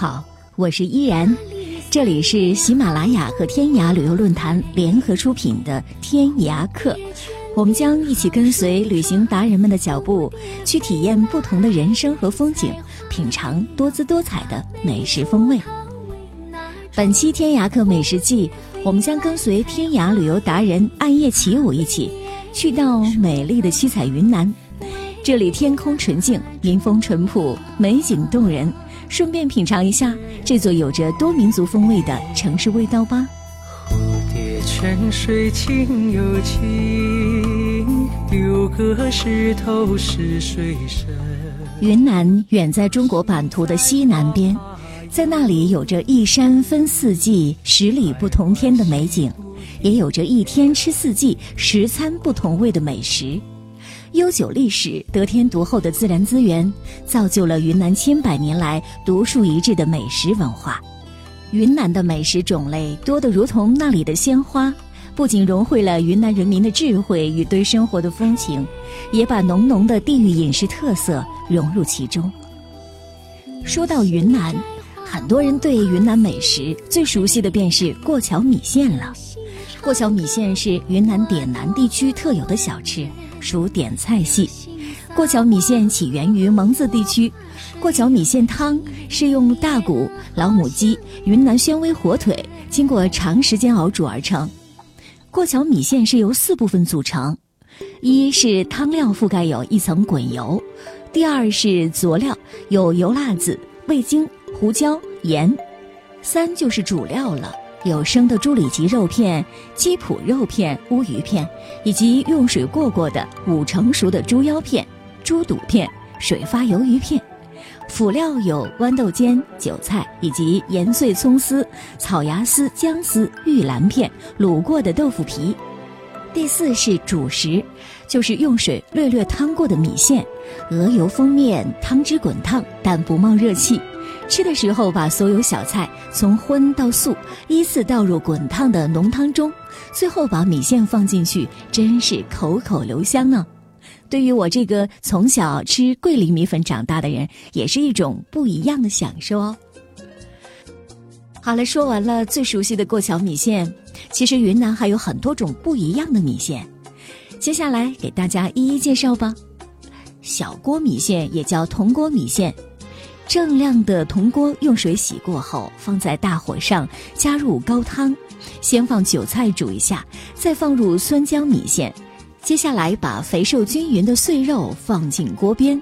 好，我是依然，这里是喜马拉雅和天涯旅游论坛联合出品的《天涯客》。我们将一起跟随旅行达人们的脚步，去体验不同的人生和风景，品尝多姿多彩的美食风味。本期天涯客美食季，我们将跟随天涯旅游达人暗夜起舞一起，去到美丽的七彩云南。这里天空纯净，民风淳朴，美景动人。顺便品尝一下这座有着多民族风味的城市味道吧。蝴蝶泉水清又清，丢个石头是水深。云南远在中国版图的西南边，在那里有着一山分四季、十里不同天的美景，也有着一天吃四季、十餐不同味的美食。悠久历史、得天独厚的自然资源，造就了云南千百年来独树一帜的美食文化。云南的美食种类多得如同那里的鲜花，不仅融汇了云南人民的智慧与对生活的风情，也把浓浓的地域饮食特色融入其中。说到云南，很多人对云南美食最熟悉的便是过桥米线了。过桥米线是云南滇南地区特有的小吃，属点菜系。过桥米线起源于蒙自地区。过桥米线汤是用大骨、老母鸡、云南宣威火腿经过长时间熬煮而成。过桥米线是由四部分组成：一是汤料覆盖有一层滚油；第二是佐料，有油辣子、味精、胡椒、盐；三就是主料了，有生的猪里脊肉片、鸡脯肉片、乌鱼片，以及用水过过的五成熟的猪腰片、猪肚片、水发鱿鱼片。辅料有豌豆尖、韭菜以及盐碎葱丝、草芽丝、姜丝、玉兰片、卤过的豆腐皮。第四是主食，就是用水略略汤过的米线，鹅油封面，汤汁滚烫但不冒热气。吃的时候把所有小菜从荤到素依次倒入滚烫的浓汤中，最后把米线放进去，真是口口留香呢。对于我这个从小吃桂林米粉长大的人，也是一种不一样的享受哦。好了，说完了最熟悉的过桥米线，其实云南还有很多种不一样的米线，接下来给大家一一介绍吧。小锅米线也叫铜锅米线，锃亮的铜锅用水洗过后，放在大火上，加入高汤，先放韭菜煮一下，再放入酸浆米线。接下来，把肥瘦均匀的碎肉放进锅边，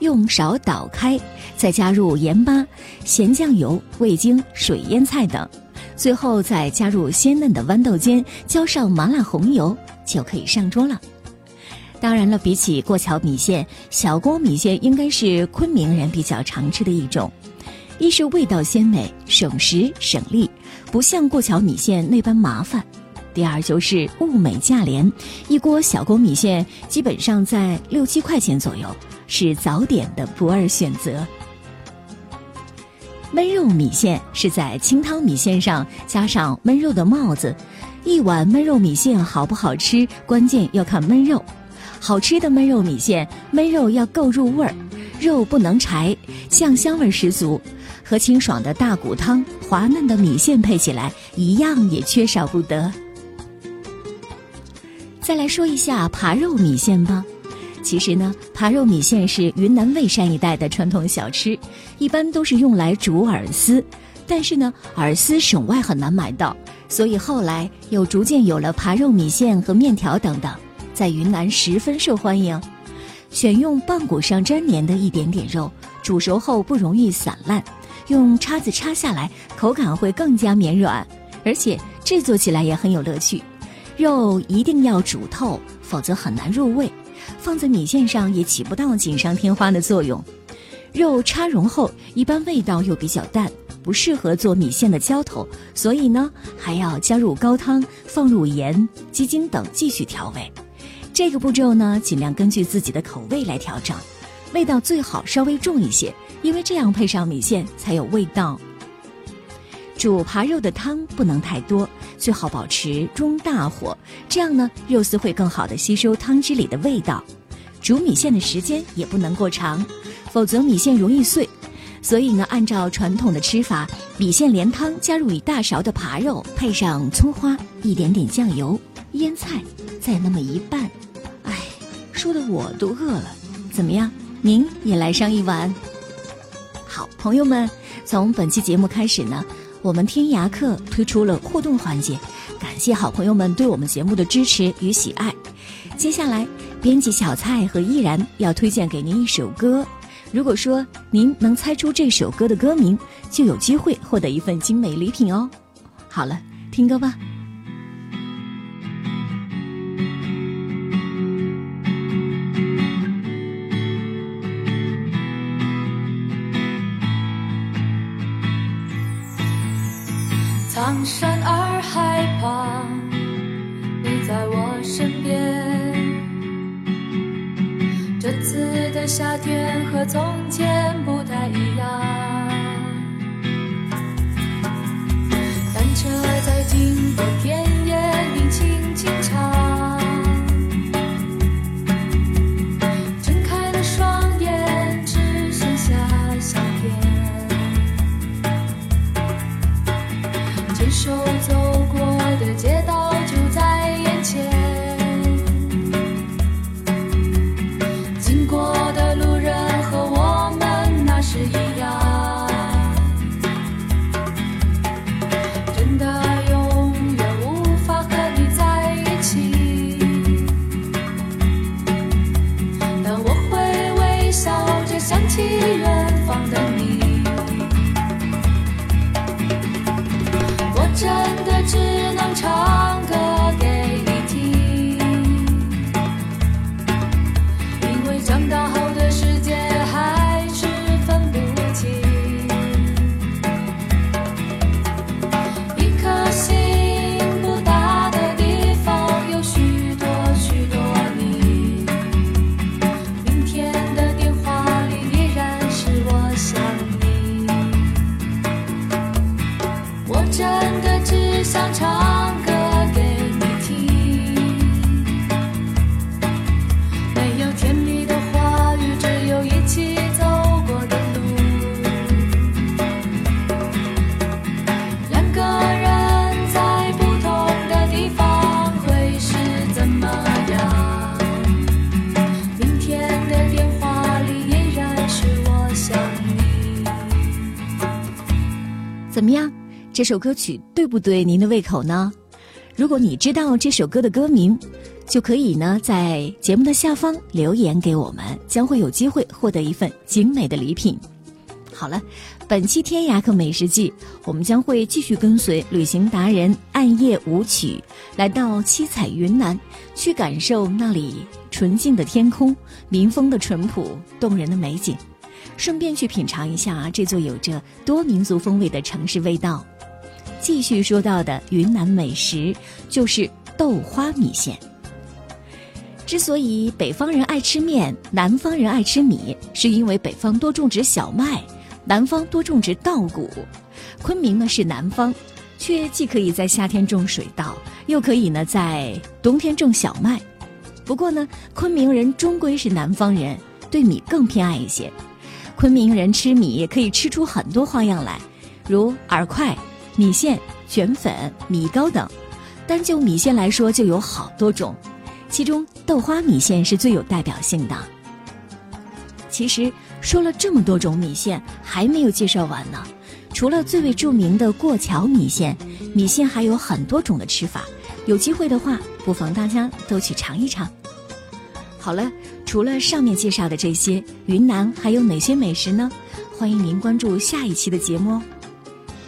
用勺捣开，再加入盐巴、咸酱油、味精、水腌菜等，最后再加入鲜嫩的豌豆尖，浇上麻辣红油，就可以上桌了。当然了，比起过桥米线，小锅米线应该是昆明人比较常吃的一种。一是味道鲜美，省时省力，不像过桥米线那般麻烦。第二就是物美价廉，一锅小锅米线基本上在六七块钱左右，是早点的不二选择。焖肉米线是在清汤米线上加上焖肉的帽子，一碗焖肉米线好不好吃，关键要看焖肉。好吃的焖肉米线，焖肉要够入味儿，肉不能柴，酱香味十足，和清爽的大骨汤、滑嫩的米线配起来，一样也缺少不得。再来说一下扒肉米线吧。其实呢，扒肉米线是云南蔚山一带的传统小吃，一般都是用来煮饵丝。但是呢，饵丝省外很难买到，所以后来又逐渐有了扒肉米线和面条等等，在云南十分受欢迎。选用棒骨上粘黏的一点点肉，煮熟后不容易散烂，用叉子叉下来，口感会更加绵软，而且制作起来也很有乐趣。肉一定要煮透，否则很难入味。放在米线上也起不到锦上添花的作用。肉插融后，一般味道又比较淡，不适合做米线的浇头，所以呢，还要加入高汤，放入盐、鸡精等继续调味。这个步骤呢，尽量根据自己的口味来调整，味道最好稍微重一些，因为这样配上米线才有味道。煮扒肉的汤不能太多，最好保持中大火，这样呢，肉丝会更好的吸收汤汁里的味道。煮米线的时间也不能过长。否则米线容易碎，所以呢，按照传统的吃法，米线连汤加入一大勺的扒肉，配上葱花、一点点酱油、腌菜，再那么一拌，哎，说的我都饿了。怎么样，您也来上一碗？好，朋友们，从本期节目开始呢，我们天涯客推出了互动环节，感谢好朋友们对我们节目的支持与喜爱。接下来，编辑小蔡和依然要推荐给您一首歌。如果说您能猜出这首歌的歌名，就有机会获得一份精美礼品哦。好了，听歌吧。身边。这次的夏天和从前不太一样，单车在经过天这首歌曲对不对您的胃口呢？如果你知道这首歌的歌名，就可以呢在节目的下方留言给我们，将会有机会获得一份精美的礼品。好了，本期天涯客美食记，我们将会继续跟随旅行达人暗夜舞曲，来到七彩云南，去感受那里纯净的天空、民风的淳朴、动人的美景。顺便去品尝一下这座有着多民族风味的城市味道。继续说到的云南美食就是豆花米线。之所以北方人爱吃面，南方人爱吃米，是因为北方多种植小麦，南方多种植稻谷。昆明呢是南方，却既可以在夏天种水稻，又可以呢在冬天种小麦。不过呢，昆明人终归是南方人，对米更偏爱一些。昆明人吃米可以吃出很多花样来，如饵块、米线、卷粉、米糕等。单就米线来说，就有好多种，其中豆花米线是最有代表性的。其实说了这么多种米线，还没有介绍完呢。除了最为著名的过桥米线，米线还有很多种的吃法。有机会的话，不妨大家都去尝一尝。好了。除了上面介绍的这些，云南还有哪些美食呢？欢迎您关注下一期的节目哦。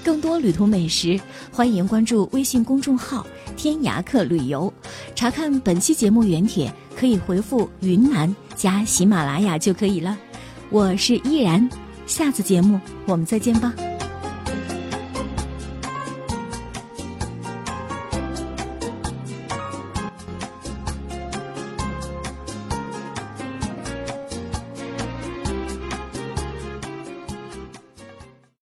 更多旅途美食，欢迎关注微信公众号“天”。涯客旅游。查看本期节目原帖，可以回复“云南”加喜马拉雅就可以了。我是依然，下次节目我们再见吧。